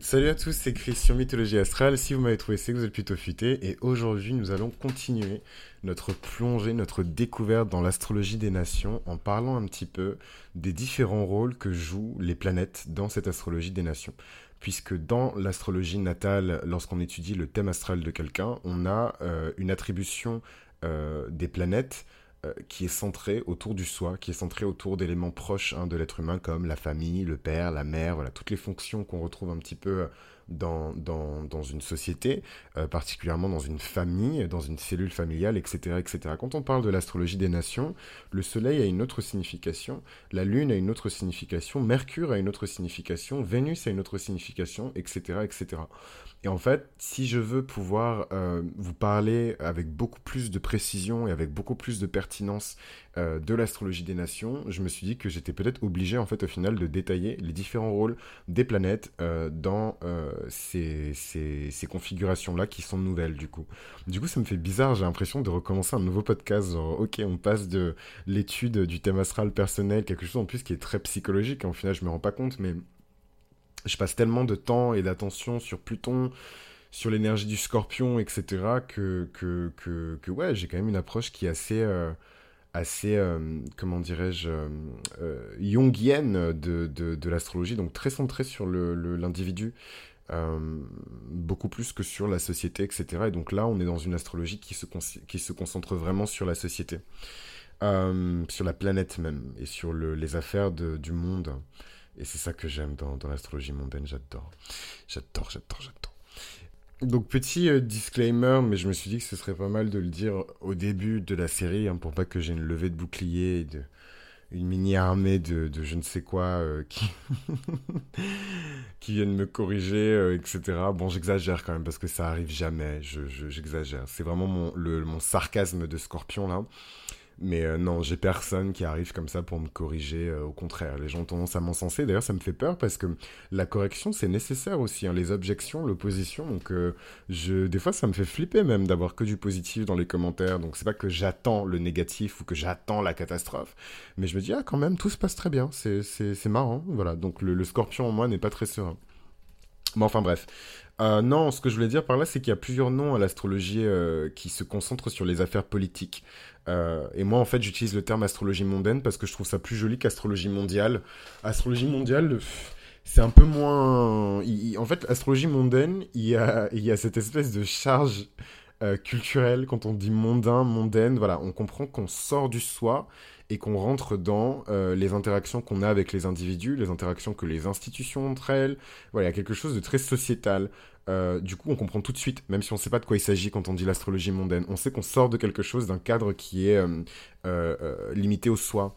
Salut à tous, c'est Christian Mythologie Astrale. Si vous m'avez trouvé, c'est que vous êtes plutôt futé. Et aujourd'hui, nous allons continuer notre plongée, notre découverte dans l'astrologie des nations en parlant un petit peu des différents rôles que jouent les planètes dans cette astrologie des nations. Puisque dans l'astrologie natale, lorsqu'on étudie le thème astral de quelqu'un, on a euh, une attribution euh, des planètes qui est centré autour du soi, qui est centré autour d'éléments proches hein, de l'être humain comme la famille, le père, la mère, voilà, toutes les fonctions qu'on retrouve un petit peu euh, dans, une société, euh, particulièrement dans une famille, dans une cellule familiale, etc., etc. Quand on parle de l'astrologie des nations, le Soleil a une autre signification, la Lune a une autre signification, Mercure a une autre signification, Vénus a une autre signification, etc., etc. Et en fait, si je veux pouvoir euh, vous parler avec beaucoup plus de précision et avec beaucoup plus de pertinence euh, de l'astrologie des nations, je me suis dit que j'étais peut-être obligé en fait au final de détailler les différents rôles des planètes euh, dans ces, ces, configurations-là qui sont nouvelles du coup. Du coup, ça me fait bizarre, j'ai l'impression de recommencer un nouveau podcast. Genre, ok, on passe de l'étude du thème astral personnel, quelque chose en plus qui est très psychologique, en final je me rends pas compte, mais je passe tellement de temps et d'attention sur Pluton, sur l'énergie du scorpion, etc., que, que, que, que ouais, j'ai quand même une approche qui est assez, euh, assez euh, comment dirais-je, euh, jungienne de, de, l'astrologie, donc très centrée sur l'individu. Le, beaucoup plus que sur la société, etc. Et donc là, on est dans une astrologie qui se, concentre vraiment sur la société, sur la planète même, et sur le, les affaires du monde. Et c'est ça que j'aime dans, dans l'astrologie mondaine, j'adore. J'adore, j'adore, j'adore. Donc petit euh, disclaimer, mais je me suis dit que ce serait pas mal de le dire au début de la série, hein, pour pas que j'ai une levée de bouclier une mini-armée de, de, je ne sais quoi euh, qui... viennent me corriger, euh, etc. Bon, j'exagère quand même parce que ça arrive jamais, j'exagère. Je, c'est vraiment mon sarcasme de scorpion là. Mais euh, non, j'ai personne qui arrive comme ça pour me corriger. Euh, au contraire, les gens ont tendance à m'encenser. D'ailleurs, ça me fait peur parce que la correction, c'est nécessaire aussi. Hein, les objections, l'opposition. Donc, euh, je, des fois, ça me fait flipper même d'avoir que du positif dans les commentaires. Donc, c'est pas que j'attends le négatif ou que j'attends la catastrophe. Mais je me dis, ah, quand même, tout se passe très bien. C'est marrant. Voilà. Donc, le, le scorpion en moi n'est pas très serein. Mais enfin, bref. Euh, non, ce que je voulais dire par là, c'est qu'il y a plusieurs noms à l'astrologie euh, qui se concentrent sur les affaires politiques. Euh, et moi, en fait, j'utilise le terme astrologie mondaine parce que je trouve ça plus joli qu'astrologie mondiale. Astrologie mondiale, c'est un peu moins. en fait, astrologie mondaine, il y a, il y a cette espèce de charge culturelle quand on dit mondain, mondaine. Voilà, on comprend qu'on sort du soi et qu'on rentre dans euh, les interactions qu'on a avec les individus, les interactions que les institutions entre elles. Voilà, il y a quelque chose de très sociétal. Euh, du coup, on comprend tout de suite, même si on ne sait pas de quoi il s'agit quand on dit l'astrologie mondaine. On sait qu'on sort de quelque chose, d'un cadre qui est euh, limité au soi.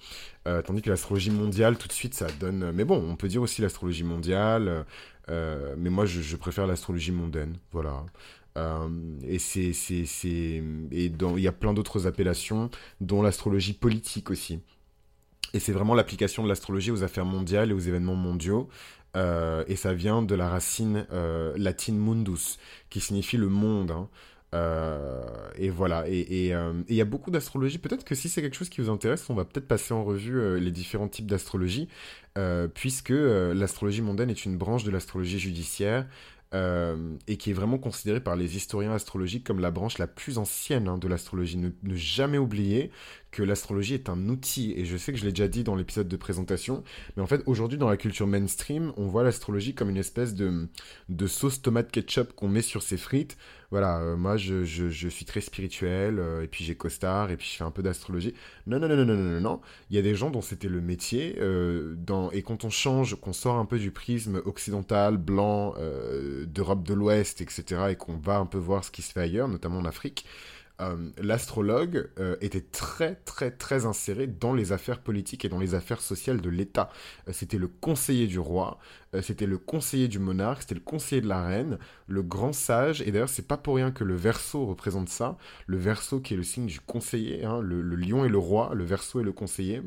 tandis que l'astrologie mondiale, tout de suite, ça donne... Mais bon, on peut dire aussi l'astrologie mondiale, mais moi, je, je préfère l'astrologie mondaine. Voilà. Euh, et c'est, c'est, c'est, et il y a plein d'autres appellations, dont l'astrologie politique aussi. Et c'est vraiment l'application de l'astrologie aux affaires mondiales et aux événements mondiaux. Euh, et ça vient de la racine euh, latine mundus, qui signifie le monde. Hein. et voilà, et il y a beaucoup d'astrologie. Peut-être que si c'est quelque chose qui vous intéresse, on va peut-être passer en revue les différents types d'astrologie, puisque l'astrologie mondaine est une branche de l'astrologie judiciaire euh, et qui est vraiment considéré par les historiens astrologiques comme la branche la plus ancienne hein, de l'astrologie. Ne, ne, jamais oublier que l'astrologie est un outil, et je sais que je l'ai déjà dit dans l'épisode de présentation, mais en fait aujourd'hui dans la culture mainstream, on voit l'astrologie comme une espèce de, de sauce tomate ketchup qu'on met sur ses frites. Voilà, euh, moi je, je, je, suis très spirituel, euh, et puis j'ai costard, et puis je fais un peu d'astrologie. Non, non, non, non, non, non, non, il y a des gens dont c'était le métier, euh, dans, et quand on change, qu'on sort un peu du prisme occidental, blanc, d'Europe de l'Ouest, etc., et qu'on va un peu voir ce qui se fait ailleurs, notamment en Afrique, euh, l'astrologue euh, était très très très inséré dans les affaires politiques et dans les affaires sociales de l'État. Euh, c'était le conseiller du roi, c'était le conseiller du monarque, c'était le conseiller de la reine, le grand sage. Et d'ailleurs, c'est pas pour rien que le Verseau représente ça. Le Verseau qui est le signe du conseiller, hein, le, le lion et le roi, le Verseau et le conseiller.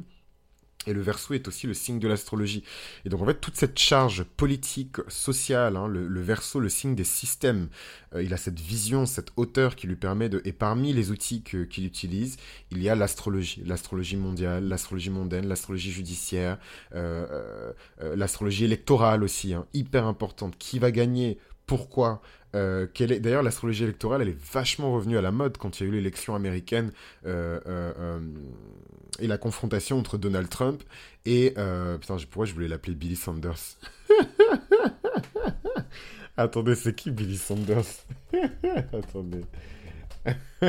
Et le verso est aussi le signe de l'astrologie. Et donc en fait, toute cette charge politique, sociale, hein, le, verso, le signe des systèmes, euh, il a cette vision, cette hauteur qui lui permet de... Et parmi les outils qu'il utilise, il y a l'astrologie. L'astrologie mondiale, l'astrologie mondaine, l'astrologie judiciaire, euh, euh, l'astrologie électorale aussi, hein, hyper importante. Qui va gagner? Pourquoi? Euh, est... D'ailleurs, l'astrologie électorale, elle est vachement revenue à la mode quand il y a eu l'élection américaine euh, euh, et la confrontation entre Donald Trump et... Putain, pourquoi je voulais l'appeler Billy Sanders Attendez, c'est qui Billy Sanders Attendez.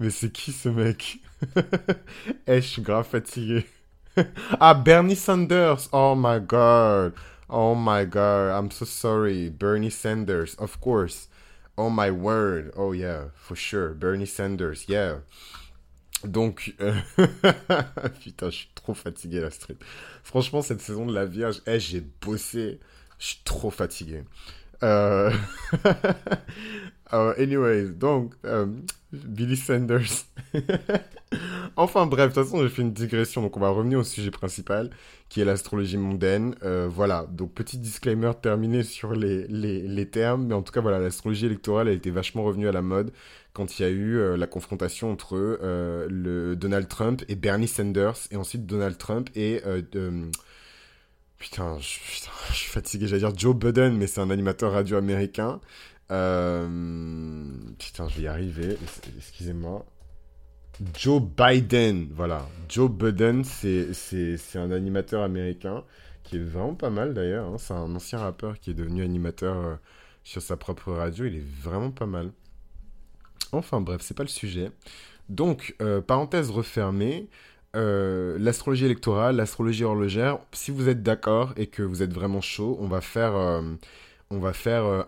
Mais c'est qui ce mec Eh, je suis grave fatigué. ah, Bernie Sanders Oh my god Oh my god, I'm so sorry. Bernie Sanders, of course. Oh my word. Oh yeah, for sure. Bernie Sanders, yeah. Donc, euh, putain, je suis trop fatigué la street. Franchement, cette saison de la Vierge, hey, j'ai bossé. Je suis trop fatigué. Euh... uh, anyways, donc, euh, Billy Sanders. enfin bref, de toute façon, j'ai fait une digression, donc on va revenir au sujet principal, qui est l'astrologie mondaine. Euh, voilà, donc petit disclaimer terminé sur les, les, termes, mais en tout cas, voilà, l'astrologie électorale a été vachement revenue à la mode quand il y a eu euh, la confrontation entre euh, le Donald Trump et Bernie Sanders, et ensuite Donald Trump et... Putain, je, putain, je suis fatigué, j'allais dire Joe Budden, mais c'est un animateur radio américain. Euh... Putain, je vais y arriver. Excusez-moi. Joe Biden, voilà. Joe Biden, c'est un animateur américain qui est vraiment pas mal d'ailleurs. Hein. C'est un ancien rappeur qui est devenu animateur euh, sur sa propre radio. Il est vraiment pas mal. Enfin bref, c'est pas le sujet. Donc, euh, parenthèse refermée. L'astrologie électorale, l'astrologie horlogère, si vous êtes d'accord et que vous êtes vraiment chaud, on va faire on va faire euh,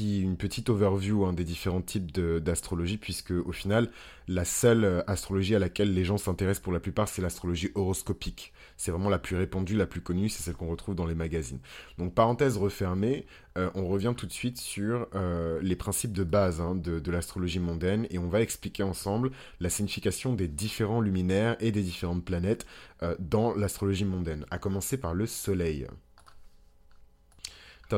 une petite overview hein, des différents types d'astrologie, puisque au final, la seule euh, astrologie à laquelle les gens s'intéressent pour la plupart, c'est l'astrologie horoscopique. C'est vraiment la plus répandue, la plus connue, c'est celle qu'on retrouve dans les magazines. Donc parenthèse refermée, euh, on revient tout de suite sur les principes de base hein, de l'astrologie mondaine, et on va expliquer ensemble la signification des différents luminaires et des différentes planètes dans l'astrologie mondaine, à commencer par le Soleil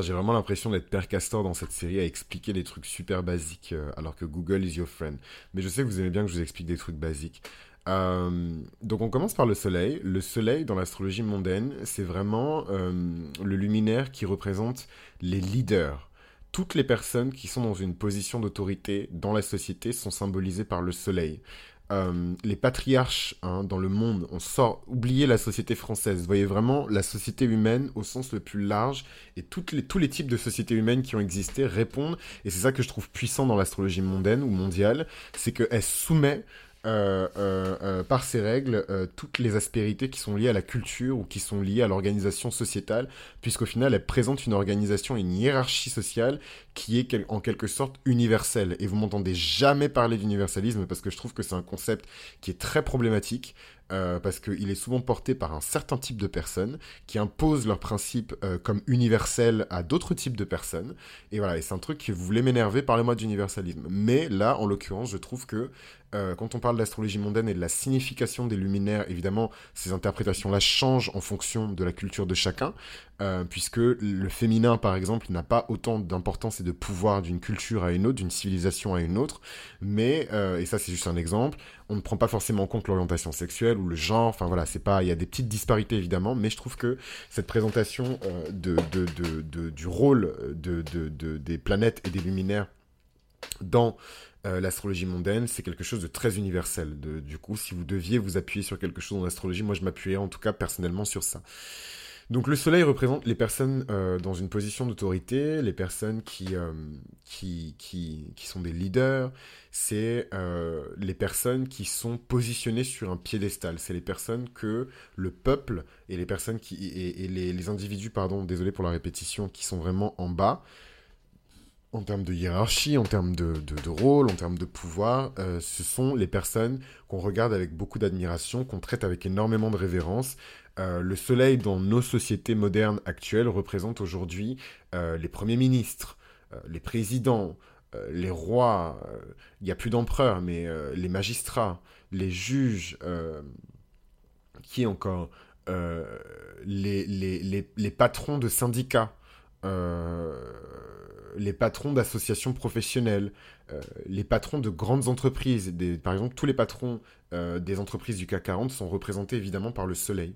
j'ai vraiment l'impression d'être Père Castor dans cette série à expliquer des trucs super basiques euh, alors que Google is your friend. Mais je sais que vous aimez bien que je vous explique des trucs basiques. Euh, donc on commence par le soleil. Le soleil dans l'astrologie mondaine, c'est vraiment euh, le luminaire qui représente les leaders. Toutes les personnes qui sont dans une position d'autorité dans la société sont symbolisées par le soleil. Euh, les patriarches hein, dans le monde, on sort, oubliez la société française, voyez vraiment la société humaine au sens le plus large, et toutes les, tous les types de sociétés humaines qui ont existé répondent, et c'est ça que je trouve puissant dans l'astrologie mondaine ou mondiale, c'est qu'elle soumet euh, euh, euh, par ces règles toutes les aspérités qui sont liées à la culture ou qui sont liées à l'organisation sociétale, puisqu'au final, elle présente une organisation, une hiérarchie sociale qui est en quelque sorte universelle. Et vous m'entendez jamais parler d'universalisme parce que je trouve que c'est un concept qui est très problématique. Euh, parce qu'il est souvent porté par un certain type de personnes qui imposent leurs principes euh, comme universels à d'autres types de personnes. Et voilà, et c'est un truc que vous voulez m'énerver, parlez-moi d'universalisme. Mais là, en l'occurrence, je trouve que euh, quand on parle d'astrologie mondaine et de la signification des luminaires, évidemment, ces interprétations-là changent en fonction de la culture de chacun. Euh, puisque le féminin, par exemple, n'a pas autant d'importance et de pouvoir d'une culture à une autre, d'une civilisation à une autre, mais, euh, et ça c'est juste un exemple, on ne prend pas forcément en compte l'orientation sexuelle ou le genre, enfin voilà, c'est pas, il y a des petites disparités évidemment, mais je trouve que cette présentation du rôle des planètes et des luminaires dans l'astrologie mondaine, c'est quelque chose de très universel. du coup, si vous deviez vous appuyer sur quelque chose en astrologie, moi je m'appuierais en tout cas personnellement sur ça. Donc le soleil représente les personnes euh, dans une position d'autorité, les personnes qui, euh, qui, qui, qui, sont des leaders, c'est euh, les personnes qui sont positionnées sur un piédestal, c'est les personnes que le peuple et les personnes qui et, les, les, individus, pardon, désolé pour la répétition, qui sont vraiment en bas, en termes de hiérarchie, en termes de, de, rôle, en termes de pouvoir, ce sont les personnes qu'on regarde avec beaucoup d'admiration, qu'on traite avec énormément de révérence, euh, le soleil dans nos sociétés modernes actuelles représente aujourd'hui euh, les premiers ministres, euh, les présidents, les rois, il n'y a plus d'empereurs, mais les magistrats, les juges, qui encore les, les, les, patrons de syndicats, les patrons d'associations professionnelles, les patrons de grandes entreprises. Par exemple, tous les patrons des entreprises du CAC 40 sont représentés évidemment par le soleil.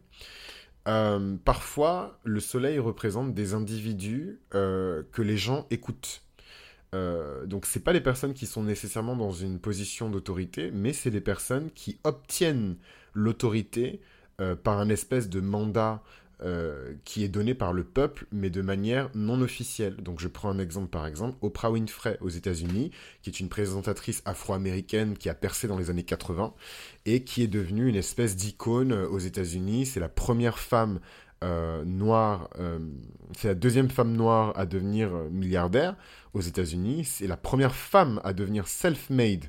Euh, parfois, le soleil représente des individus euh, que les gens écoutent. Euh, donc, ce pas les personnes qui sont nécessairement dans une position d'autorité, mais c'est des personnes qui obtiennent l'autorité par un espèce de mandat euh, qui est donné par le peuple, mais de manière non officielle. Donc je prends un exemple par exemple, Oprah Winfrey aux États-Unis, qui est une présentatrice afro-américaine qui a percé dans les années 80 et qui est devenue une espèce d'icône euh, aux États-Unis. C'est la première femme euh, noire, c'est la deuxième femme noire à devenir milliardaire aux États-Unis. C'est la première femme à devenir self-made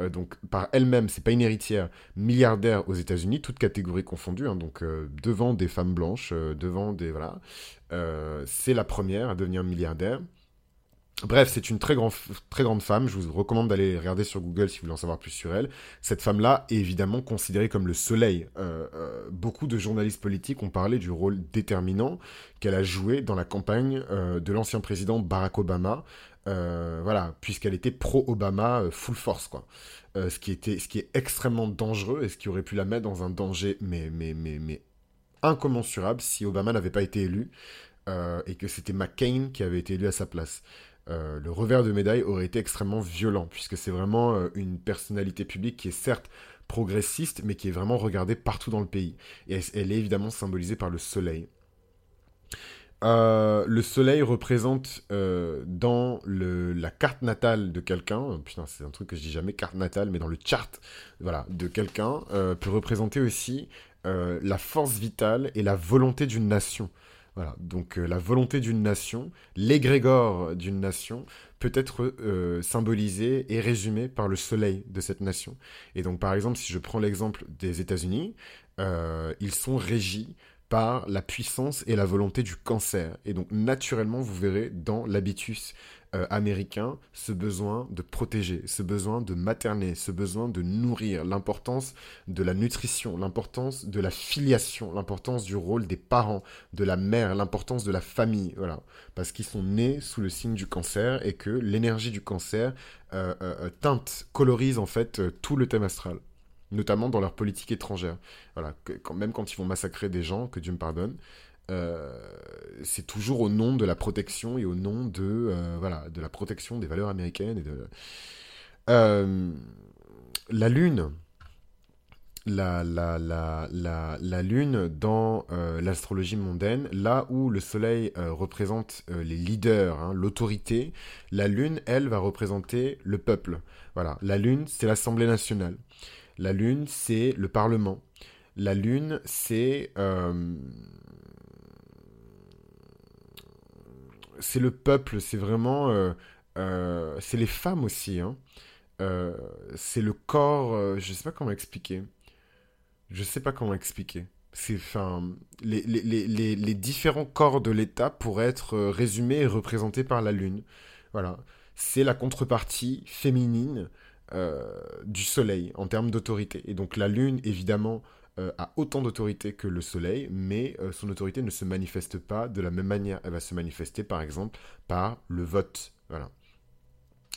euh, donc par elle-même, c'est pas une héritière, milliardaire aux États-Unis, toutes catégories confondues, hein, donc euh, devant des femmes blanches, euh, devant des voilà, c'est la première à devenir milliardaire. Bref, c'est une très, très grande femme. Je vous recommande d'aller regarder sur Google si vous voulez en savoir plus sur elle. Cette femme-là est évidemment considérée comme le soleil. beaucoup de journalistes politiques ont parlé du rôle déterminant qu'elle a joué dans la campagne de l'ancien président Barack Obama euh, voilà, puisqu'elle était pro-Obama euh, full force, quoi. Euh, ce, qui était, ce qui est extrêmement dangereux et ce qui aurait pu la mettre dans un danger, mais, mais, mais, mais incommensurable si Obama n'avait pas été élu et que c'était McCain qui avait été élu à sa place. le revers de médaille aurait été extrêmement violent, puisque c'est vraiment une personnalité publique qui est certes progressiste, mais qui est vraiment regardée partout dans le pays. Et elle est évidemment symbolisée par le soleil. Euh, le soleil représente euh, dans la carte natale de quelqu'un, putain c'est un truc que je dis jamais carte natale, mais dans le chart voilà, de quelqu'un, euh, peut représenter aussi la force vitale et la volonté d'une nation. Voilà, donc la volonté d'une nation, l'égrégore d'une nation, peut être symbolisé et résumé par le soleil de cette nation. Et donc par exemple, si je prends l'exemple des États-Unis, ils sont régis par la puissance et la volonté du cancer. Et donc naturellement, vous verrez dans l'habitus euh, américain ce besoin de protéger, ce besoin de materner, ce besoin de nourrir, l'importance de la nutrition, l'importance de la filiation, l'importance du rôle des parents, de la mère, l'importance de la famille, voilà, parce qu'ils sont nés sous le signe du cancer et que l'énergie du cancer euh, euh, teinte, colorise en fait tout le thème astral notamment dans leur politique étrangère. Voilà, quand, même quand ils vont massacrer des gens, que Dieu me pardonne, euh, c'est toujours au nom de la protection et au nom de, euh, voilà, de la protection des valeurs américaines. Et de... Euh, la Lune, la, la, la, la, Lune dans l'astrologie mondaine, là où le Soleil représente les leaders, hein, l'autorité, la Lune, elle, va représenter le peuple. Voilà, la Lune, c'est l'Assemblée nationale. La Lune, c'est le Parlement. La Lune, c'est... Euh, c'est le peuple, c'est vraiment... Euh, euh, c'est les femmes aussi. Hein. c'est le corps... je sais pas comment expliquer. Je sais pas comment expliquer. C'est, enfin, les, les, les, différents corps de l'État pourraient être résumés et représentés par la Lune. Voilà. C'est la contrepartie féminine du Soleil en termes d'autorité. Et donc la Lune, évidemment, euh, a autant d'autorité que le Soleil, mais euh, son autorité ne se manifeste pas de la même manière. Elle va se manifester, par exemple, par le vote. Voilà.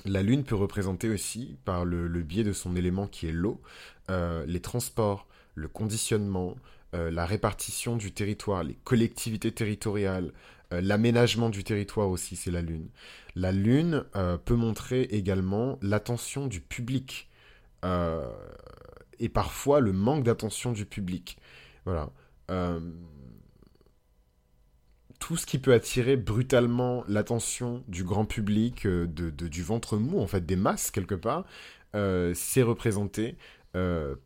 La Lune peut représenter aussi, par le, biais de son élément qui est l'eau, les transports, le conditionnement, la répartition du territoire, les collectivités territoriales, l'aménagement du territoire aussi, c'est la Lune. La Lune euh, peut montrer également l'attention du public euh, et parfois le manque d'attention du public. Voilà. Euh, tout ce qui peut attirer brutalement l'attention du grand public, du ventre mou, en fait, des masses quelque part, c'est représenté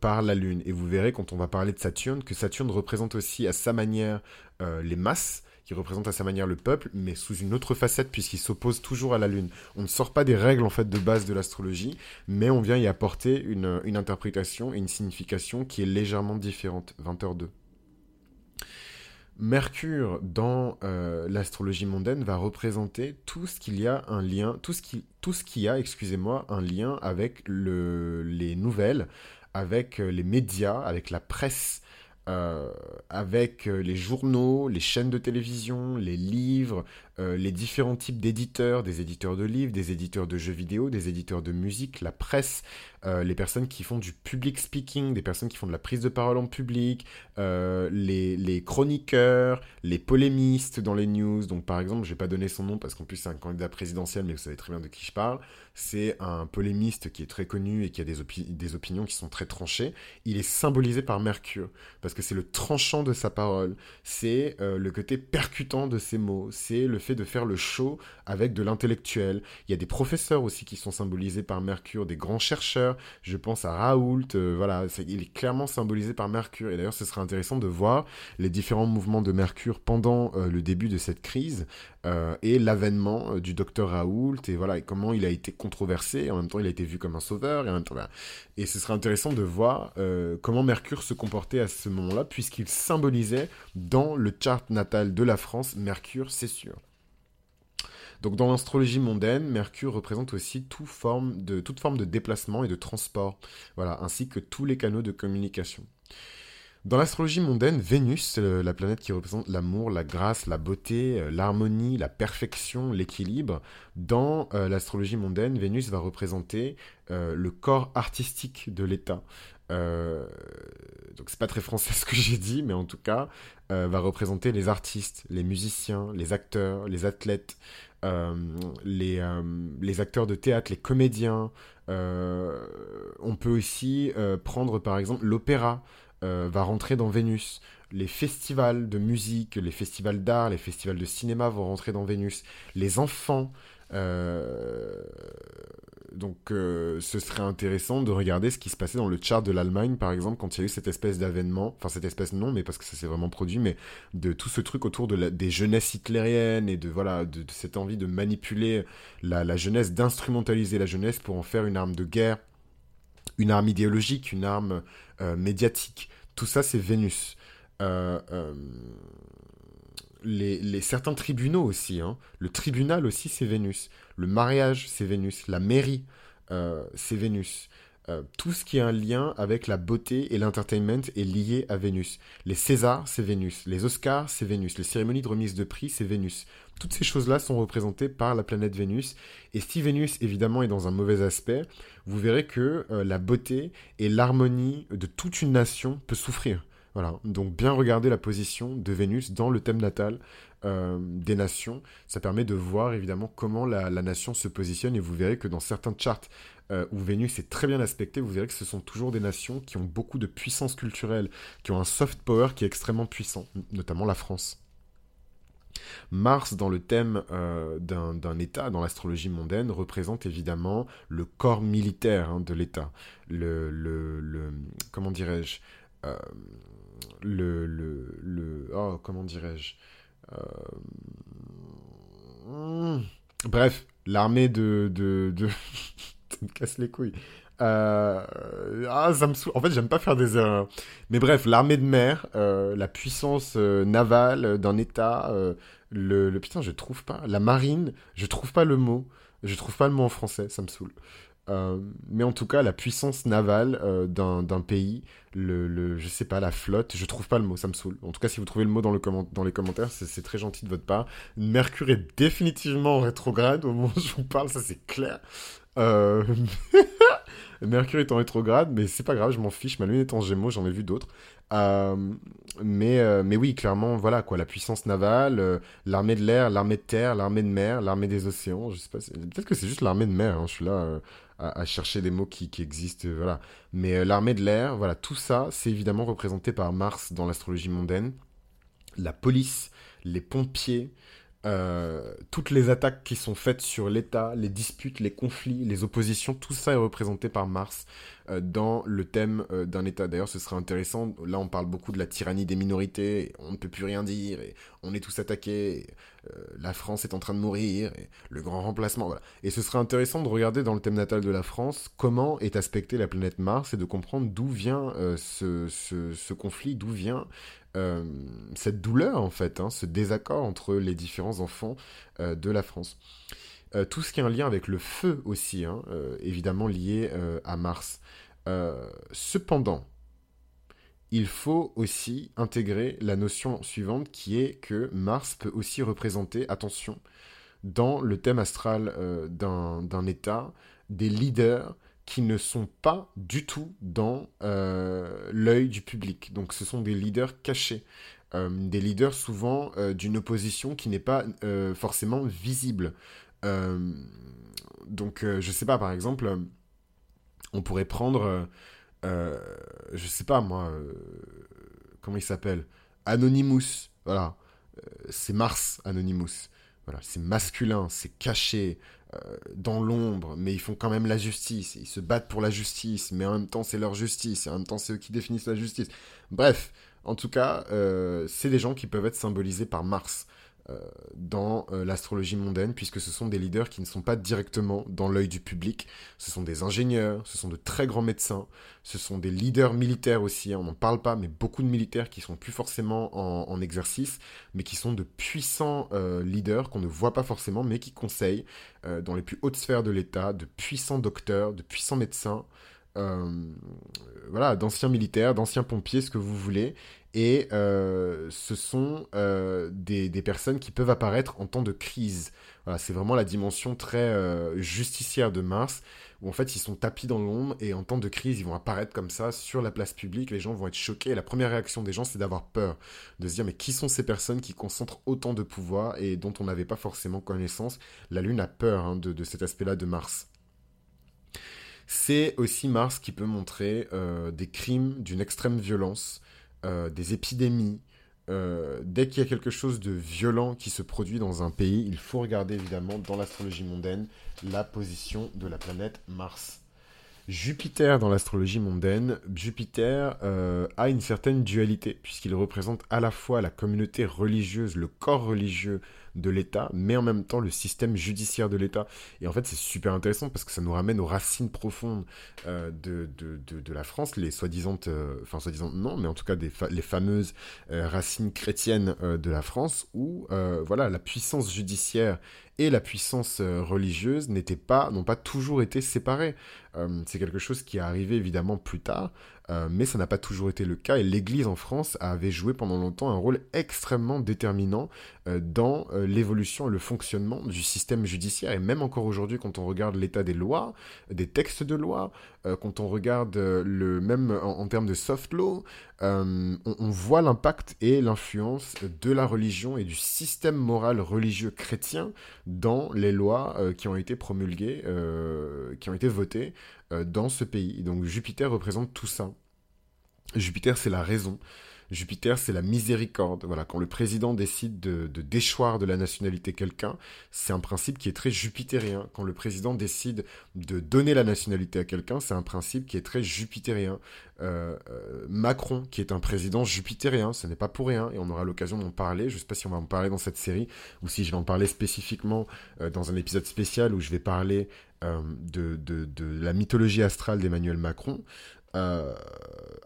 par la Lune. Et vous verrez quand on va parler de Saturne que Saturne représente aussi à sa manière les masses, qui représente à sa manière le peuple, mais sous une autre facette puisqu'il s'oppose toujours à la Lune. On ne sort pas des règles en fait de base de l'astrologie, mais on vient y apporter une, interprétation et une signification qui est légèrement différente. 20h2. Mercure dans euh, l'astrologie mondaine va représenter tout ce qu'il y a un lien, tout ce qui, tout a, excusez-moi, un lien avec le, les nouvelles, avec euh, les médias, avec la presse, avec euh, les journaux, les chaînes de télévision, les livres, euh, les différents types d'éditeurs, des éditeurs de livres, des éditeurs de jeux vidéo, des éditeurs de musique, la presse, les personnes qui font du public speaking, des personnes qui font de la prise de parole en public, les, les, chroniqueurs, les polémistes dans les news. Donc par exemple, je vais pas donner son nom parce qu'en plus c'est un candidat présidentiel, mais vous savez très bien de qui je parle. C'est un polémiste qui est très connu et qui a des, des opinions qui sont très tranchées. Il est symbolisé par Mercure parce que c'est le tranchant de sa parole, c'est euh, le côté percutant de ses mots, c'est le de faire le show avec de l'intellectuel. Il y a des professeurs aussi qui sont symbolisés par Mercure, des grands chercheurs, je pense à Raoult, euh, voilà, il est clairement symbolisé par Mercure. Et d'ailleurs, ce serait intéressant de voir les différents mouvements de Mercure pendant euh, le début de cette crise et l'avènement du docteur Raoult, et voilà, comment il a été controversé, en même temps il a été vu comme un sauveur, et Et ce serait intéressant de voir comment Mercure se comportait à ce moment-là, puisqu'il symbolisait dans le chart natal de la France Mercure, c'est sûr. Donc dans l'astrologie mondaine, Mercure représente aussi forme de, toute forme de déplacement et de transport, voilà, ainsi que tous les canaux de communication. Dans l'astrologie mondaine, Vénus, la planète qui représente l'amour, la grâce, la beauté, euh, l'harmonie, la perfection, l'équilibre. Dans euh, l'astrologie mondaine, Vénus va représenter euh, le corps artistique de l'État. Euh, donc c'est pas très français ce que j'ai dit, mais en tout cas, va représenter les artistes, les musiciens, les acteurs, les athlètes, les, les, acteurs de théâtre, les comédiens. on peut aussi prendre par exemple l'opéra. va rentrer dans Vénus. Les festivals de musique, les festivals d'art, les festivals de cinéma vont rentrer dans Vénus. Les enfants, donc euh, ce serait intéressant de regarder ce qui se passait dans le chart de l'Allemagne, par exemple, quand il y a eu cette espèce d'avènement, enfin cette espèce non, mais parce que ça s'est vraiment produit, mais de tout ce truc autour de des jeunesses hitlériennes et de voilà de, cette envie de manipuler la, jeunesse, d'instrumentaliser la jeunesse pour en faire une arme de guerre, une arme idéologique, une arme euh, médiatique. Tout ça, c'est Vénus. Euh, les, certains tribunaux aussi. Hein. Le tribunal aussi, c'est Vénus. Le mariage, c'est Vénus. La mairie, euh, c'est Vénus. Euh, tout ce qui a un lien avec la beauté et l'entertainment est lié à Vénus. Les Césars, c'est Vénus. Les Oscars, c'est Vénus. Les cérémonies de remise de prix, c'est Vénus. Toutes ces choses-là sont représentées par la planète Vénus. Et si Vénus, évidemment, est dans un mauvais aspect, vous verrez que euh, la beauté et l'harmonie de toute une nation peut souffrir. Voilà, donc bien regarder la position de Vénus dans le thème natal euh, des nations. Ça permet de voir évidemment comment la, nation se positionne et vous verrez que dans certains charts euh, où Vénus est très bien aspectée, vous verrez que ce sont toujours des nations qui ont beaucoup de puissance culturelle, qui ont un soft power qui est extrêmement puissant, notamment la France. Mars, dans le thème euh, d'un État, dans l'astrologie mondaine, représente évidemment le corps militaire hein, de l'État. Le, le, comment dirais-je le, le, le oh, comment dirais-je euh. Bref, l'armée de, de, me casse les couilles. Euh, ah, ça me En fait, j'aime pas faire des erreurs. Mais bref, l'armée de mer, euh, la puissance navale d'un État, le, le, Putain, je trouve pas... La marine, je trouve pas le mot. Je trouve pas le mot en français, ça me saoule. Euh, mais en tout cas, la puissance navale euh, d'un pays, le, le, je sais pas, la flotte, je trouve pas le mot, ça me saoule. En tout cas, si vous trouvez le mot dans, le dans les commentaires, c'est très gentil de votre part. Mercure est définitivement en rétrograde au moment où je vous parle, ça c'est clair. Euh... Mercure est en rétrograde, mais c'est pas grave, je m'en fiche. Ma lune est en gémeaux, j'en ai vu d'autres. Euh, mais, mais oui, clairement, voilà quoi, la puissance navale, l'armée de l'air, l'armée de terre, l'armée de mer, l'armée des océans. Je sais pas, peut-être que c'est juste l'armée de mer. Hein, je suis là à, chercher des mots qui, existent, voilà. Mais l'armée de l'air, voilà, tout ça, c'est évidemment représenté par Mars dans l'astrologie mondaine. La police, les pompiers, euh, toutes les attaques qui sont faites sur l'État, les disputes, les conflits, les oppositions, tout ça est représenté par Mars euh, dans le thème euh, d'un État. D'ailleurs, ce serait intéressant, là on parle beaucoup de la tyrannie des minorités, on ne peut plus rien dire, on est tous attaqués, la France est en train de mourir, le grand remplacement. Et ce serait intéressant de regarder dans le thème natal de la France comment est aspectée la planète Mars et de comprendre d'où vient ce, conflit, d'où vient euh, cette douleur, en fait, hein, ce désaccord entre les différents enfants euh, de la France. Euh, tout ce qui a un lien avec le feu aussi, hein, évidemment lié à Mars. cependant, il faut aussi intégrer la notion suivante qui est que Mars peut aussi représenter, attention, dans le thème astral d'un État, des leaders qui ne sont pas du tout dans euh, l'œil du public. Donc ce sont des leaders cachés, euh, des leaders souvent d'une opposition qui n'est pas forcément visible. donc je sais pas, par exemple, on pourrait prendre euh, je sais pas moi, euh, comment il s'appelle? Anonymous, voilà. Euh, c'est Mars, Anonymous. Voilà, c'est masculin, c'est caché, dans l'ombre, mais ils font quand même la justice. Ils se battent pour la justice, mais en même temps c'est leur justice, et en même temps c'est eux qui définissent la justice. Bref, en tout cas, c'est des gens qui peuvent être symbolisés par Mars. Euh, dans euh, l'astrologie mondaine, puisque ce sont des leaders qui ne sont pas directement dans l'œil du public. Ce sont des ingénieurs, ce sont de très grands médecins, ce sont des leaders militaires aussi, hein. on n'en parle pas, mais beaucoup de militaires qui sont plus forcément en, exercice, mais qui sont de puissants euh, leaders qu'on ne voit pas forcément, mais qui conseillent dans les plus hautes sphères de l'État, de puissants docteurs, de puissants médecins. voilà, d'anciens militaires, d'anciens pompiers, ce que vous voulez, et euh, ce sont euh, des, personnes qui peuvent apparaître en temps de crise. Voilà, c'est vraiment la dimension très euh, justicière de Mars, où en fait ils sont tapis dans l'ombre et en temps de crise ils vont apparaître comme ça sur la place publique, les gens vont être choqués la première réaction des gens c'est d'avoir peur, de se dire mais qui sont ces personnes qui concentrent autant de pouvoir et dont on n'avait pas forcément connaissance? La Lune a peur hein, de, cet aspect-là de Mars. C'est aussi Mars qui peut montrer des crimes d'une extrême violence, euh, des épidémies, euh, dès qu'il y a quelque chose de violent qui se produit dans un pays, il faut regarder évidemment dans l'astrologie mondaine la position de la planète Mars. Jupiter dans l'astrologie mondaine, Jupiter euh, a une certaine dualité puisqu'il représente à la fois la communauté religieuse, le corps religieux de l'État, mais en même temps le système judiciaire de l'État. Et en fait, c'est super intéressant parce que ça nous ramène aux racines profondes euh, de, la France, les soi-disant, euh, enfin soi-disant non, mais en tout cas les fameuses racines chrétiennes de la France, où voilà, la puissance judiciaire et la puissance religieuse n'étaient pas, n'ont pas toujours été séparées. c'est quelque chose qui est arrivé évidemment plus tard, euh, mais ça n'a pas toujours été le cas et l'Église en France avait joué pendant longtemps un rôle extrêmement déterminant euh, dans euh, l'évolution et le fonctionnement du système judiciaire. Et même encore aujourd'hui, quand on regarde l'état des lois, des textes de loi, quand on regarde le même en, termes de soft law, on, voit l'impact et l'influence de la religion et du système moral religieux chrétien dans les lois qui ont été promulguées, qui ont été votées dans ce pays. Donc Jupiter représente tout ça. Jupiter, c'est la raison. Jupiter, c'est la miséricorde. Voilà, quand le président décide de, déchoir de la nationalité quelqu'un, c'est un principe qui est très jupitérien. Quand le président décide de donner la nationalité à quelqu'un, c'est un principe qui est très jupitérien. Euh, euh, Macron, qui est un président jupitérien, ce n'est pas pour rien, et on aura l'occasion d'en parler. Je ne sais pas si on va en parler dans cette série, ou si je vais en parler spécifiquement euh, dans un épisode spécial où je vais parler de, de, la mythologie astrale d'Emmanuel Macron. Euh,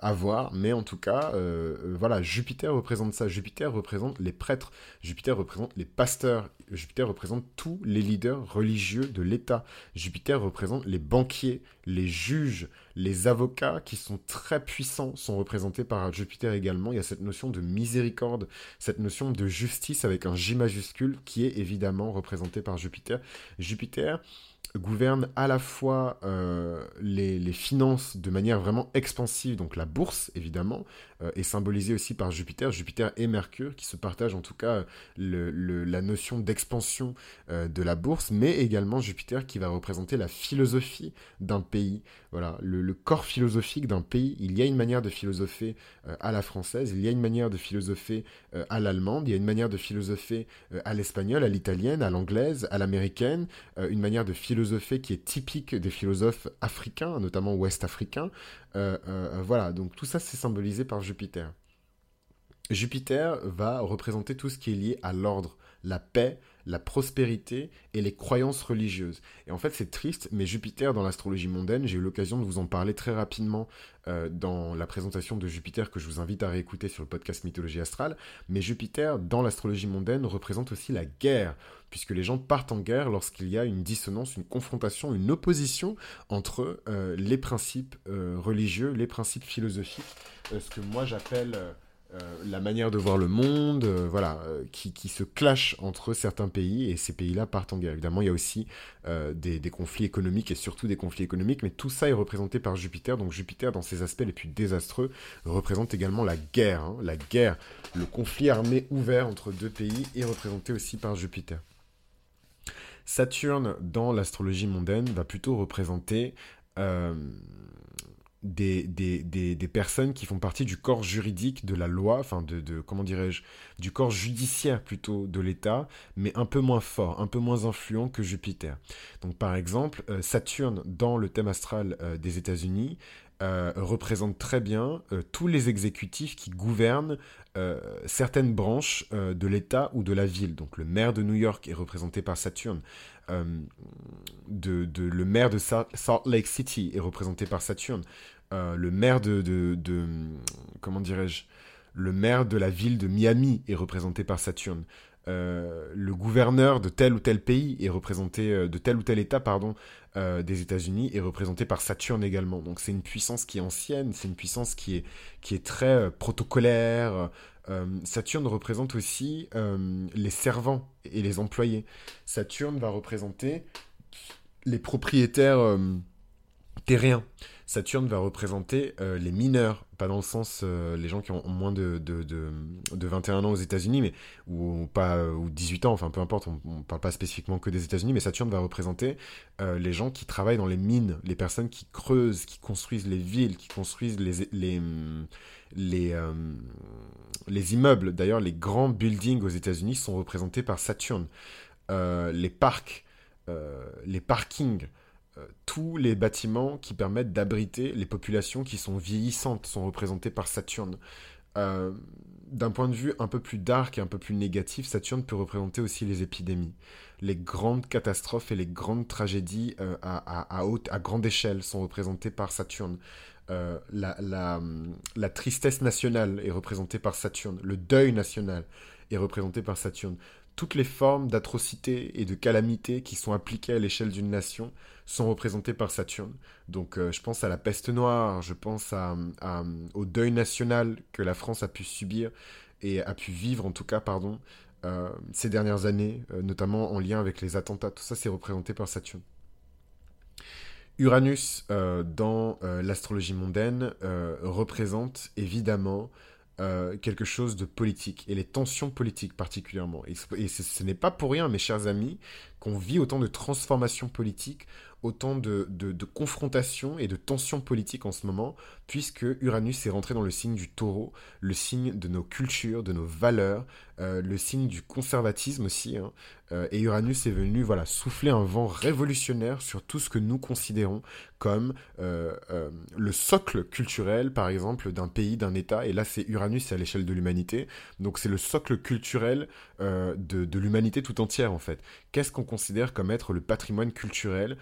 à voir, mais en tout cas, euh, euh, voilà, Jupiter représente ça. Jupiter représente les prêtres, Jupiter représente les pasteurs, Jupiter représente tous les leaders religieux de l'État. Jupiter représente les banquiers, les juges, les avocats qui sont très puissants, sont représentés par Jupiter également. Il y a cette notion de miséricorde, cette notion de justice avec un J majuscule qui est évidemment représentée par Jupiter. Jupiter, gouverne à la fois euh, les, finances de manière vraiment expansive, donc la bourse évidemment, est symbolisée aussi par Jupiter, Jupiter et Mercure, qui se partagent en tout cas la notion d'expansion euh, de la bourse, mais également Jupiter qui va représenter la philosophie d'un pays, voilà, le, corps philosophique d'un pays. Il y a une manière de philosopher à la française, il y a une manière de philosopher à l'allemande, il y a une manière de philosopher à l'espagnol, à l'italienne, à l'anglaise, à l'américaine, une manière de philosopher qui est typique des philosophes africains, notamment ouest-africains. Euh, euh, voilà, donc tout ça c'est symbolisé par Jupiter. Jupiter va représenter tout ce qui est lié à l'ordre, la paix, la prospérité et les croyances religieuses. Et en fait, c'est triste, mais Jupiter dans l'astrologie mondaine, j'ai eu l'occasion de vous en parler très rapidement euh, dans la présentation de Jupiter que je vous invite à réécouter sur le podcast Mythologie astrale. Mais Jupiter dans l'astrologie mondaine représente aussi la guerre, puisque les gens partent en guerre lorsqu'il y a une dissonance, une confrontation, une opposition entre euh, les principes euh, religieux, les principes philosophiques, ce que moi j'appelle la manière de voir le monde, euh, voilà, euh, qui, se clash entre certains pays et ces pays-là partent en guerre. Évidemment, il y a aussi des, conflits économiques et surtout des conflits économiques, mais tout ça est représenté par Jupiter. Donc Jupiter, dans ses aspects les plus désastreux, représente également la guerre. Hein. la guerre, le conflit armé ouvert entre deux pays est représenté aussi par Jupiter. Saturne, dans l'astrologie mondaine, va plutôt représenter des, des, personnes qui font partie du corps juridique de la loi, enfin de, de comment dirais-je, du corps judiciaire plutôt de l'État, mais un peu moins fort, un peu moins influent que Jupiter. Donc par exemple, euh, Saturne dans le thème astral euh, des États-Unis euh, représente très bien tous les exécutifs qui gouvernent certaines branches de l'État ou de la ville. Donc le maire de New York est représenté par Saturne. De, de, le maire de Salt Lake City est représenté par Saturne. Euh, le maire de, comment dirais-je, le maire de la ville de Miami est représenté par Saturne. Euh, le gouverneur de tel ou tel pays est représenté, euh, de tel ou tel État, pardon, des États-Unis est représenté par Saturne également. Donc c'est une puissance qui est ancienne, c'est une puissance qui est, qui est très protocolaire. Saturne représente aussi les servants et les employés. Saturne va représenter les propriétaires terriens. Saturne va représenter euh, les mineurs, pas dans le sens euh, les gens qui ont moins de, de, de, 21 ans aux États-Unis, mais ou pas ou 18 ans, enfin peu importe, on, ne parle pas spécifiquement que des États-Unis, mais Saturne va représenter euh, les gens qui travaillent dans les mines, les personnes qui creusent, qui construisent les villes, qui construisent les les les, les immeubles. D'ailleurs, les grands buildings aux États-Unis sont représentés par Saturne. les parcs, les parkings. Euh, tous les bâtiments qui permettent d'abriter les populations qui sont vieillissantes sont représentés par Saturne. Euh, d'un point de vue un peu plus dark et un peu plus négatif, Saturne peut représenter aussi les épidémies. Les grandes catastrophes et les grandes tragédies euh, à, grande échelle sont représentées par Saturne. la, tristesse nationale est représentée par Saturne. Le deuil national est représenté par Saturne. Toutes les formes d'atrocité et de calamité qui sont appliquées à l'échelle d'une nation sont représentés par Saturne. Donc euh, je pense à la peste noire, je pense au deuil national que la France a pu subir et a pu vivre en tout cas, pardon, euh, ces dernières années, euh, notamment en lien avec les attentats. Tout ça, c'est représenté par Saturne. Uranus, dans l'astrologie mondaine, représente évidemment quelque chose de politique, et les tensions politiques particulièrement. Et, ce, n'est pas pour rien, mes chers amis, qu'on vit autant de transformations politiques, autant de, de, confrontations et de tensions politiques en ce moment, puisque Uranus est rentré dans le signe du taureau, le signe de nos cultures, de nos valeurs, euh, le signe du conservatisme aussi. Hein. Euh, et Uranus est venu voilà, souffler un vent révolutionnaire sur tout ce que nous considérons comme euh, le socle culturel, par exemple, d'un pays, d'un État. Et là, c'est Uranus à l'échelle de l'humanité. Donc c'est le socle culturel de, l'humanité tout entière, en fait. Qu'est-ce qu'on considère comme être le patrimoine culturel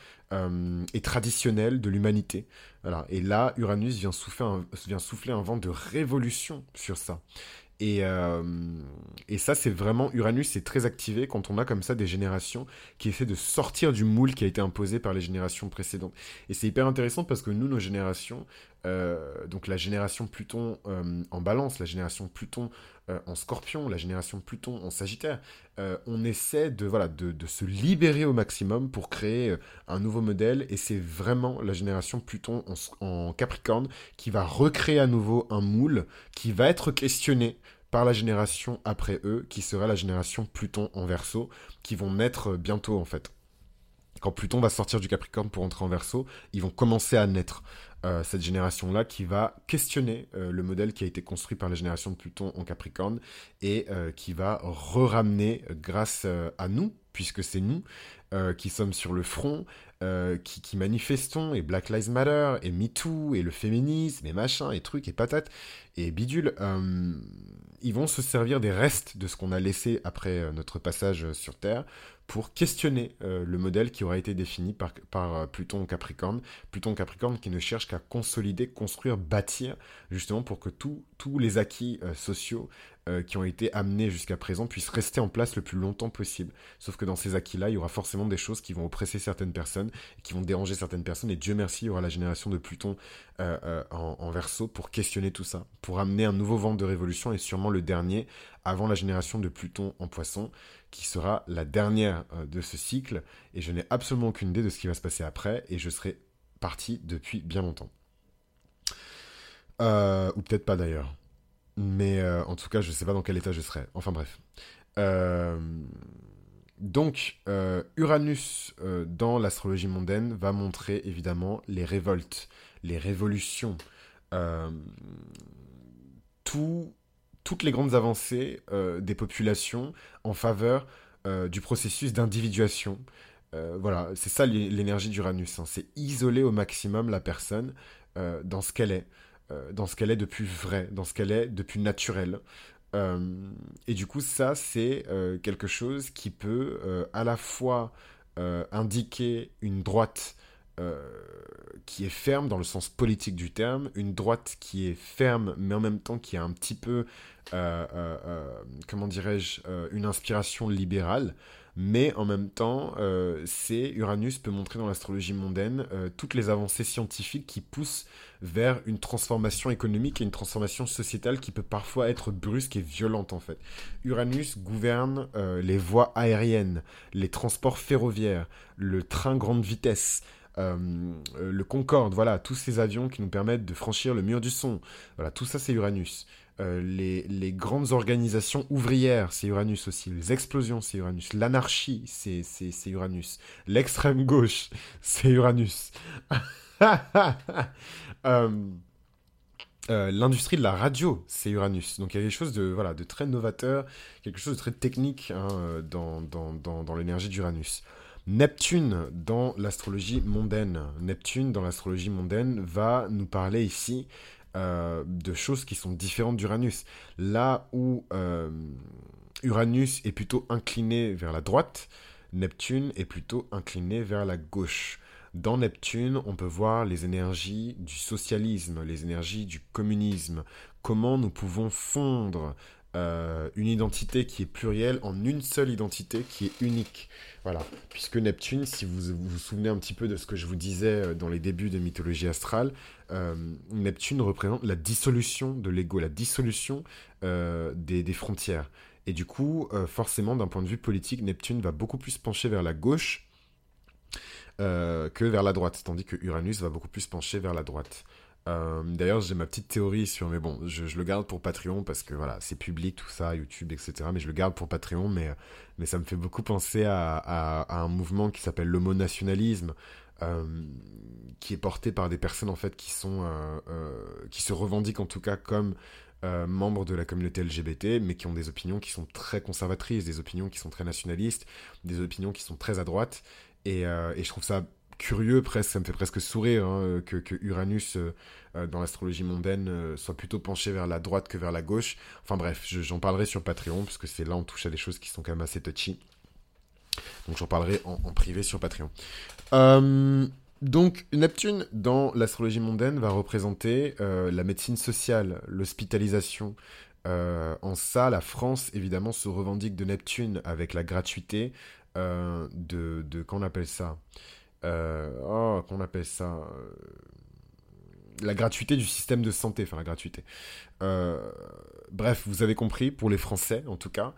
et traditionnel de l'humanité? Voilà. Et là, Uranus vient souffler, vient souffler un vent de révolution sur ça. Et, euh, et, ça, c'est vraiment, Uranus est très activé quand on a comme ça des générations qui essaient de sortir du moule qui a été imposé par les générations précédentes. Et c'est hyper intéressant parce que nous, nos générations, euh, donc la génération Pluton en balance, la génération Pluton euh, en scorpion, la génération Pluton en sagittaire, euh, on essaie de, se libérer au maximum pour créer euh, un nouveau modèle et c'est vraiment la génération Pluton en, capricorne qui va recréer à nouveau un moule qui va être questionné par la génération après eux, qui sera la génération Pluton en verso, qui vont naître bientôt en fait. Quand Pluton va sortir du Capricorne pour entrer en verso, ils vont commencer à naître. Euh, cette génération-là qui va questionner euh, le modèle qui a été construit par la génération de Pluton en Capricorne et euh, qui va re-ramener grâce à nous, puisque c'est nous qui sommes sur le front, qui, qui, manifestons, et Black Lives Matter, et MeToo, et le féminisme, et machin, et trucs, et patates, et bidule, ils vont se servir des restes de ce qu'on a laissé après notre passage sur Terre pour questionner euh, le modèle qui aura été défini par, euh, Pluton Capricorne. Pluton Capricorne qui ne cherche qu'à consolider, construire, bâtir, justement pour que tous les acquis euh, sociaux qui ont été amenés jusqu'à présent puissent rester en place le plus longtemps possible. Sauf que dans ces acquis-là, il y aura forcément des choses qui vont oppresser certaines personnes, qui vont déranger certaines personnes, et Dieu merci, il y aura la génération de Pluton en, en verso pour questionner tout ça, pour amener un nouveau vent de révolution, et sûrement le dernier, avant la génération de Pluton en poisson, qui sera la dernière euh, de ce cycle, et je n'ai absolument aucune idée de ce qui va se passer après, et je serai parti depuis bien longtemps. Euh, ou peut-être pas d'ailleurs. Mais euh, en tout cas, je ne sais pas dans quel état je serai. Enfin bref. donc, Uranus dans l'astrologie mondaine va montrer évidemment les révoltes, les révolutions, tout toutes les grandes avancées euh, des populations en faveur euh, du processus d'individuation. Euh, voilà, c'est ça l'énergie d'Uranus. Hein. C'est isoler au maximum la personne dans ce qu'elle est, dans ce qu'elle est de plus vrai, dans ce qu'elle est de plus naturel. et du coup, ça, c'est quelque chose qui peut à la fois indiquer une droite qui est ferme dans le sens politique du terme, une droite qui est ferme mais en même temps qui a un petit peu, euh, euh, euh, comment dirais-je, une inspiration libérale. Mais en même temps, c'est Uranus peut montrer dans l'astrologie mondaine toutes les avancées scientifiques qui poussent vers une transformation économique et une transformation sociétale qui peut parfois être brusque et violente en fait. Uranus gouverne les voies aériennes, les transports ferroviaires, le train grande vitesse, euh, euh, le Concorde, voilà, tous ces avions qui nous permettent de franchir le mur du son. Voilà, tout ça c'est Uranus. Euh, les, grandes organisations ouvrières, c'est Uranus aussi. Les explosions, c'est Uranus. L'anarchie, c'est Uranus. L'extrême gauche, c'est Uranus. L'industrie de la radio, c'est Uranus. Donc il y a quelque chose de, voilà, de très novateur, quelque chose de très technique hein, dans, dans, dans l'énergie d'Uranus. Neptune dans l'astrologie mondaine. Neptune dans l'astrologie mondaine va nous parler ici euh, de choses qui sont différentes d'Uranus. Là où euh, Uranus est plutôt incliné vers la droite, Neptune est plutôt incliné vers la gauche. Dans Neptune, on peut voir les énergies du socialisme, les énergies du communisme, comment nous pouvons fondre euh, une identité qui est plurielle en une seule identité qui est unique. Voilà, puisque Neptune, si vous vous souvenez un petit peu de ce que je vous disais euh, dans les débuts de mythologie astrale, euh, Neptune représente la dissolution de l'ego, la dissolution des, des, frontières. Et du coup, forcément, d'un point de vue politique, Neptune va beaucoup plus pencher vers la gauche que vers la droite, tandis que Uranus va beaucoup plus pencher vers la droite. Euh, d'ailleurs, j'ai ma petite théorie sur, mais bon, je, le garde pour Patreon parce que voilà, c'est public tout ça, YouTube, etc. Mais je le garde pour Patreon, mais, mais ça me fait beaucoup penser à, un mouvement qui s'appelle l'homonationalisme, euh, qui est porté par des personnes en fait qui sont, euh, qui se revendiquent en tout cas comme membres de la communauté LGBT, mais qui ont des opinions qui sont très conservatrices, des opinions qui sont très nationalistes, des opinions qui sont très à droite. Et je trouve ça curieux, presque, ça me fait presque sourire hein, que, Uranus euh, euh, dans l'astrologie mondaine euh, soit plutôt penché vers la droite que vers la gauche. Enfin bref, j'en parlerai sur Patreon, parce que c'est là on touche à des choses qui sont quand même assez touchy. Donc j'en parlerai en, privé sur Patreon. donc Neptune dans l'astrologie mondaine va représenter la médecine sociale, l'hospitalisation. en ça, la France évidemment se revendique de Neptune avec la gratuité de, de qu'on appelle ça? euh, oh, qu'on appelle ça euh, la gratuité du système de santé, enfin la gratuité. Euh, bref, vous avez compris, pour les Français en tout cas,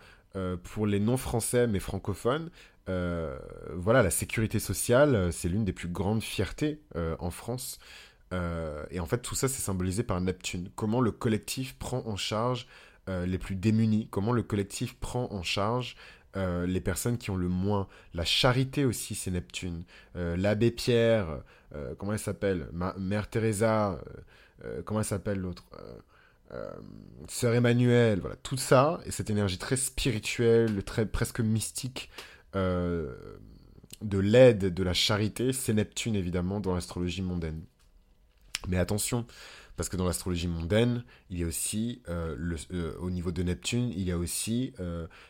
pour les non-français mais francophones, voilà, la sécurité sociale, c'est l'une des plus grandes fiertés en France. et en fait, tout ça, c'est symbolisé par Neptune. Comment le collectif prend en charge les plus démunis, comment le collectif prend en charge euh, les personnes qui ont le moins. La charité aussi, c'est Neptune. Euh, l'abbé Pierre, euh, comment elle s'appelle? Mère Teresa, comment elle s'appelle l'autre? Sœur Emmanuel, voilà, tout ça, et cette énergie très spirituelle, très presque mystique de l'aide, de la charité, c'est Neptune évidemment dans l'astrologie mondaine. Mais attention, parce que dans l'astrologie mondaine, il y a aussi, le, au niveau de Neptune, il y a aussi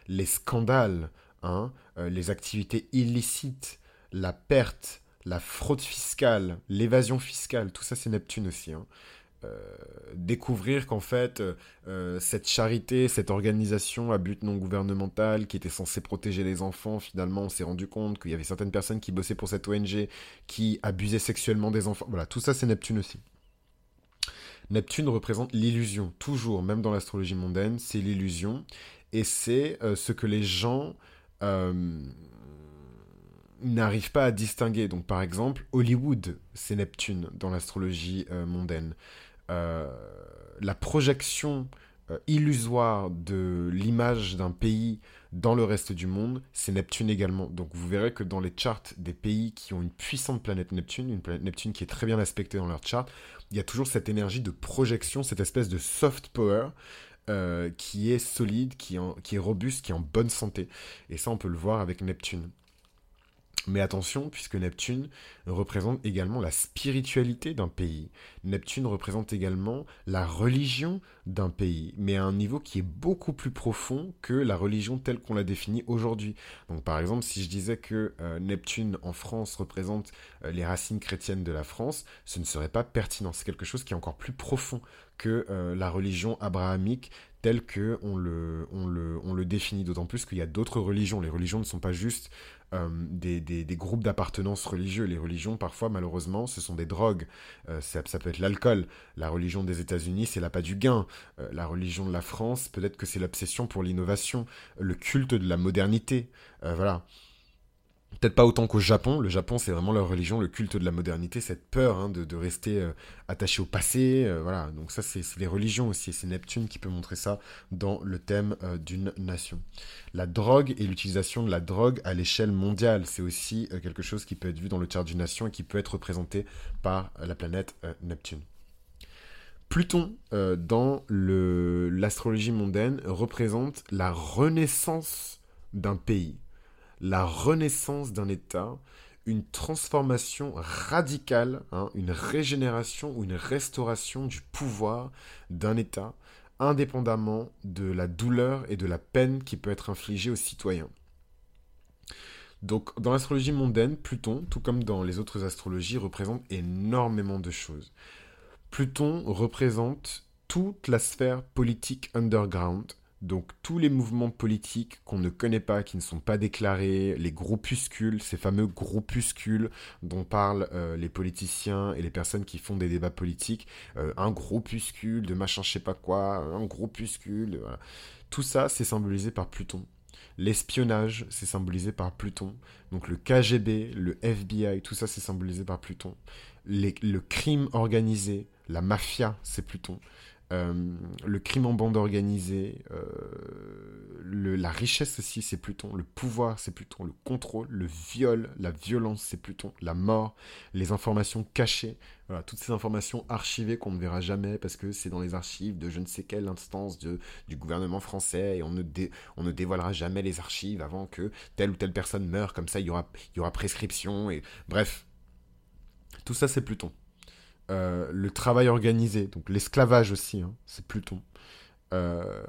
les scandales, hein, les activités illicites, la perte, la fraude fiscale, l'évasion fiscale, tout ça c'est Neptune aussi. Hein. Euh, découvrir qu'en fait, euh, euh, cette charité, cette organisation à but non gouvernemental qui était censée protéger les enfants, finalement, on s'est rendu compte qu'il y avait certaines personnes qui bossaient pour cette ONG qui abusaient sexuellement des enfants. Voilà, tout ça c'est Neptune aussi. Neptune représente l'illusion, toujours, même dans l'astrologie mondaine, c'est l'illusion. Et c'est ce que les gens n'arrive pas à distinguer. Donc par exemple, Hollywood, c'est Neptune dans l'astrologie euh, mondaine. Euh, la projection euh, illusoire de l'image d'un pays dans le reste du monde, c'est Neptune également. Donc vous verrez que dans les charts des pays qui ont une puissante planète Neptune, une planète Neptune qui est très bien aspectée dans leur chart, il y a toujours cette énergie de projection, cette espèce de soft power qui est solide, qui est robuste, qui est en bonne santé. Et ça, on peut le voir avec Neptune. Mais attention, puisque Neptune représente également la spiritualité d'un pays. Neptune représente également la religion d'un pays, mais à un niveau qui est beaucoup plus profond que la religion telle qu'on la définit aujourd'hui. Donc par exemple, si je disais que euh, Neptune en France représente euh, les racines chrétiennes de la France, ce ne serait pas pertinent. C'est quelque chose qui est encore plus profond que euh, la religion abrahamique telle que on le, le définit. D'autant plus qu'il y a d'autres religions. Les religions ne sont pas juste euh, des, groupes d'appartenance religieux. Les religions, parfois, malheureusement, ce sont des drogues. Euh, ça, peut être l'alcool. La religion des États-Unis, c'est l'appât du gain. Euh, la religion de la France, peut-être que c'est l'obsession pour l'innovation, le culte de la modernité. voilà. Peut-être pas autant qu'au Japon. Le Japon, c'est vraiment leur religion, le culte de la modernité, cette peur hein, de, rester euh, attaché au passé. Euh, voilà, donc ça, c'est les religions aussi. C'est Neptune qui peut montrer ça dans le thème euh, d'une nation. La drogue et l'utilisation de la drogue à l'échelle mondiale, c'est aussi quelque chose qui peut être vu dans le chart d'une nation et qui peut être représenté par la planète Neptune. Pluton, dans l'astrologie mondaine, représente la renaissance d'un pays la renaissance d'un État, une transformation radicale, hein, une régénération ou une restauration du pouvoir d'un État, indépendamment de la douleur et de la peine qui peut être infligée aux citoyens. Donc dans l'astrologie mondaine, Pluton, tout comme dans les autres astrologies, représente énormément de choses. Pluton représente toute la sphère politique underground, donc tous les mouvements politiques qu'on ne connaît pas, qui ne sont pas déclarés, les groupuscules, ces fameux groupuscules dont parlent euh, les politiciens et les personnes qui font des débats politiques, euh, un groupuscule de machin je sais pas quoi, un groupuscule, voilà. tout ça c'est symbolisé par Pluton. L'espionnage, c'est symbolisé par Pluton. Donc le KGB, le FBI, tout ça, c'est symbolisé par Pluton. le crime organisé, la mafia, c'est Pluton. Euh, le crime en bande organisée, euh, la richesse aussi, c'est Pluton. Le pouvoir, c'est Pluton. Le contrôle, le viol, la violence, c'est Pluton. La mort, les informations cachées. Toutes ces informations archivées qu'on ne verra jamais parce que c'est dans les archives de je ne sais quelle instance de, du gouvernement français et on ne, on ne dévoilera jamais les archives avant que telle ou telle personne meure. Comme ça, il y aura, il y aura prescription. Et bref, tout ça, c'est Pluton. Euh, le travail organisé, donc l'esclavage aussi, hein, c'est Pluton. Euh,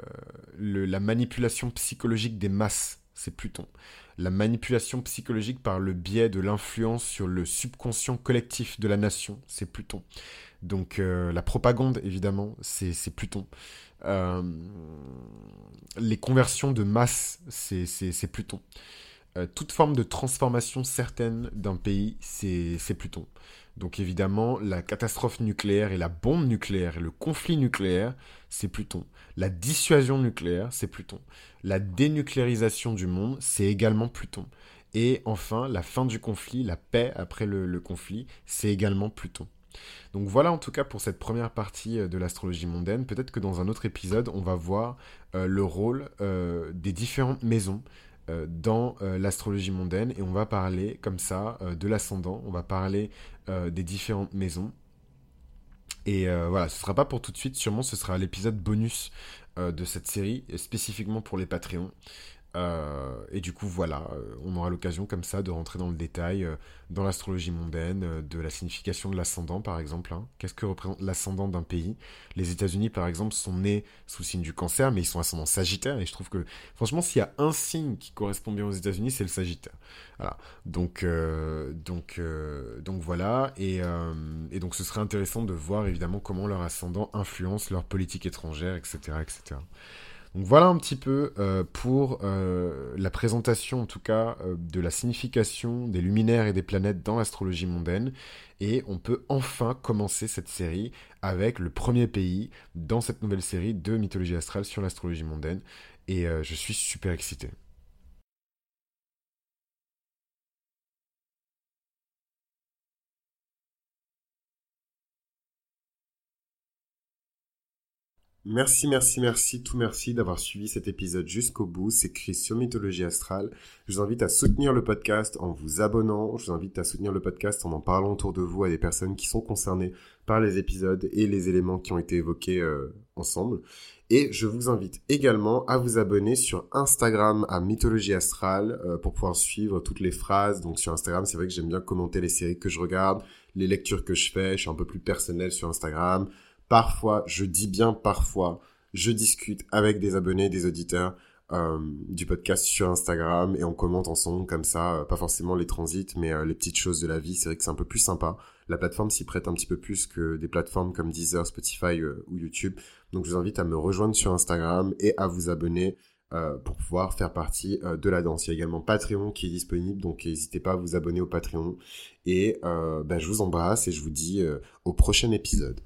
la manipulation psychologique des masses, c'est Pluton. La manipulation psychologique par le biais de l'influence sur le subconscient collectif de la nation, c'est Pluton. Donc euh, la propagande, évidemment, c'est Pluton. les conversions de masse, c'est Pluton. toute forme de transformation certaine d'un pays, c'est Pluton. Donc évidemment, la catastrophe nucléaire et la bombe nucléaire et le conflit nucléaire, c'est Pluton. La dissuasion nucléaire, c'est Pluton. La dénucléarisation du monde, c'est également Pluton. Et enfin, la fin du conflit, la paix après le, conflit, c'est également Pluton. Donc voilà en tout cas pour cette première partie euh, de l'astrologie mondaine. Peut-être que dans un autre épisode, on va voir euh, le rôle euh, des différentes maisons dans l'astrologie mondaine et on va parler comme ça de l'ascendant, on va parler des différentes maisons. Et voilà, ce sera pas pour tout de suite, sûrement ce sera l'épisode bonus de cette série, spécifiquement pour les Patreons. Euh, et du coup, voilà, euh, on aura l'occasion comme ça de rentrer dans le détail euh, dans l'astrologie mondaine, de la signification de l'ascendant par exemple. Hein. Qu'est-ce que représente l'ascendant d'un pays? Les États-Unis par exemple sont nés sous signe du cancer, mais ils sont ascendant sagittaire. Et je trouve que, franchement, s'il y a un signe qui correspond bien aux États-Unis, c'est le sagittaire. Voilà. Donc, donc, donc voilà. Et, et donc ce serait intéressant de voir évidemment comment leur ascendant influence leur politique étrangère, etc. etc. Donc voilà un petit peu euh, pour euh, la présentation en tout cas euh, de la signification des luminaires et des planètes dans l'astrologie mondaine. Et on peut enfin commencer cette série avec le premier pays dans cette nouvelle série de mythologie astrale sur l'astrologie mondaine. Et je suis super excité. Merci, merci, merci, tout merci d'avoir suivi cet épisode jusqu'au bout. C'est Chris sur Mythologie Astrale. Je vous invite à soutenir le podcast en vous abonnant. Je vous invite à soutenir le podcast en en parlant autour de vous à des personnes qui sont concernées par les épisodes et les éléments qui ont été évoqués euh, ensemble. Et je vous invite également à vous abonner sur Instagram à Mythologie Astrale euh, pour pouvoir suivre toutes les phrases. Donc sur Instagram, c'est vrai que j'aime bien commenter les séries que je regarde, les lectures que je fais. Je suis un peu plus personnel sur Instagram parfois, je dis bien parfois, je discute avec des abonnés, des auditeurs euh, du podcast sur Instagram et on commente ensemble comme ça, euh, pas forcément les transits, mais euh, les petites choses de la vie. C'est vrai que c'est un peu plus sympa. La plateforme s'y prête un petit peu plus que des plateformes comme Deezer, Spotify ou YouTube. Donc je vous invite à me rejoindre sur Instagram et à vous abonner. pour pouvoir faire partie de la danse. Il y a également Patreon qui est disponible, donc n'hésitez pas à vous abonner au Patreon. Et ben, je vous embrasse et je vous dis au prochain épisode.